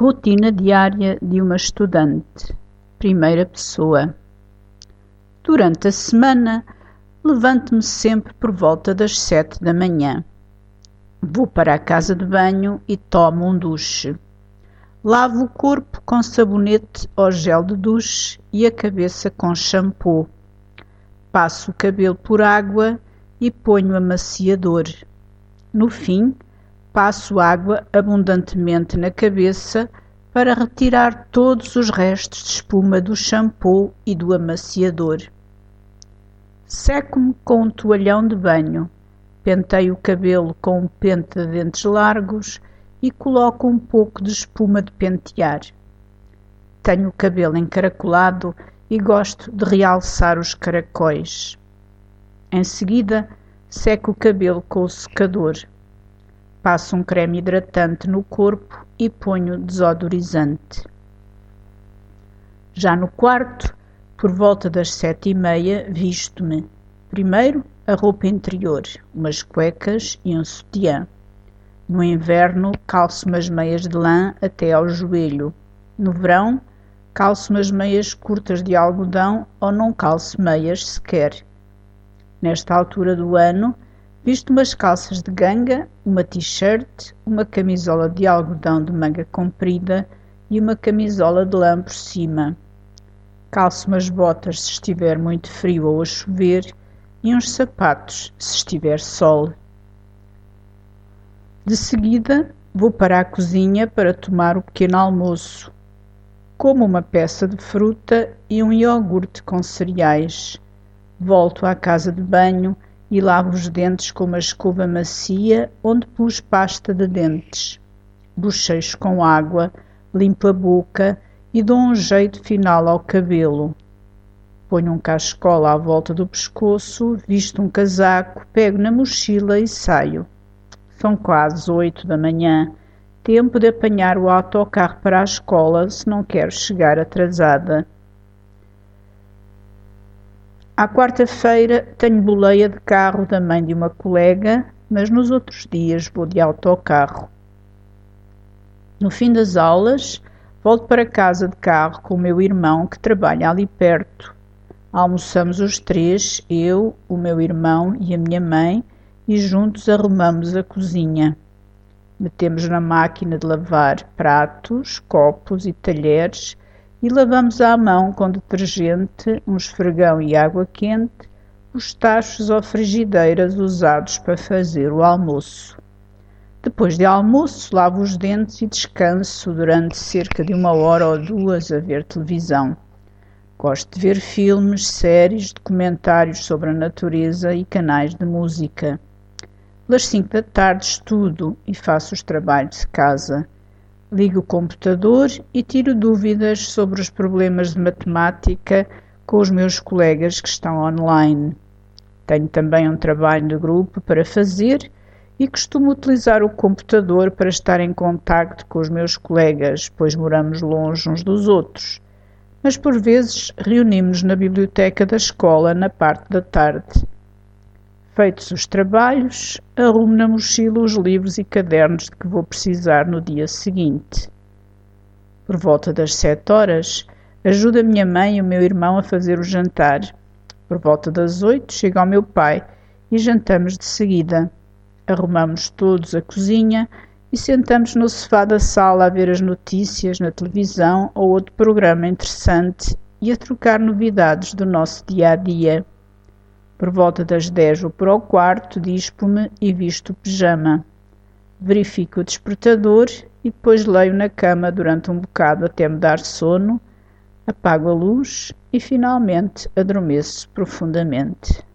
Rotina diária de uma estudante. Primeira pessoa. Durante a semana, levanto-me sempre por volta das sete da manhã. Vou para a casa de banho e tomo um duche. Lavo o corpo com sabonete ou gel de duche e a cabeça com shampoo. Passo o cabelo por água e ponho amaciador. No fim, passo água abundantemente na cabeça para retirar todos os restos de espuma do shampoo e do amaciador. Seco-me com um toalhão de banho, penteio o cabelo com um pente de dentes largos e coloco um pouco de espuma de pentear. Tenho o cabelo encaracolado e gosto de realçar os caracóis. Em seguida, seco o cabelo com o secador Passo um creme hidratante no corpo e ponho desodorizante. Já no quarto, por volta das sete e meia, visto-me. Primeiro, a roupa interior, umas cuecas e um sutiã. No inverno, calço umas meias de lã até ao joelho. No verão, calço umas meias curtas de algodão ou não calço meias sequer. Nesta altura do ano, Visto umas calças de ganga, uma t-shirt, uma camisola de algodão de manga comprida e uma camisola de lã por cima. Calço umas botas se estiver muito frio ou a chover e uns sapatos se estiver sol. De seguida, vou para a cozinha para tomar o pequeno almoço. Como uma peça de fruta e um iogurte com cereais. Volto à casa de banho e lavo os dentes com uma escova macia onde pus pasta de dentes. Bochecho com água, limpo a boca e dou um jeito final ao cabelo. Ponho um cachecol à volta do pescoço, visto um casaco, pego na mochila e saio. São quase oito da manhã, tempo de apanhar o autocarro para a escola se não quero chegar atrasada. À quarta-feira tenho boleia de carro da mãe de uma colega, mas nos outros dias vou de autocarro. No fim das aulas, volto para casa de carro com o meu irmão que trabalha ali perto. Almoçamos os três, eu, o meu irmão e a minha mãe, e juntos arrumamos a cozinha. Metemos na máquina de lavar pratos, copos e talheres e lavamos à mão com detergente, um esfregão e água quente os tachos ou frigideiras usados para fazer o almoço. Depois de almoço, lavo os dentes e descanso durante cerca de uma hora ou duas a ver televisão. Gosto de ver filmes, séries, documentários sobre a natureza e canais de música. Pelas cinco da tarde estudo e faço os trabalhos de casa. Ligo o computador e tiro dúvidas sobre os problemas de matemática com os meus colegas que estão online. Tenho também um trabalho de grupo para fazer e costumo utilizar o computador para estar em contacto com os meus colegas, pois moramos longe uns dos outros. Mas por vezes reunimos-nos na biblioteca da escola na parte da tarde. Feitos os trabalhos, arrumo na mochila os livros e cadernos de que vou precisar no dia seguinte. Por volta das sete horas, ajudo a minha mãe e o meu irmão a fazer o jantar. Por volta das oito, chega ao meu pai e jantamos de seguida. Arrumamos todos a cozinha e sentamos no sofá da sala a ver as notícias na televisão ou outro programa interessante e a trocar novidades do nosso dia a dia. Por volta das dez vou para o quarto, dispo-me e visto o pijama. Verifico o despertador e depois leio na cama durante um bocado até me dar sono, apago a luz e finalmente adormeço profundamente.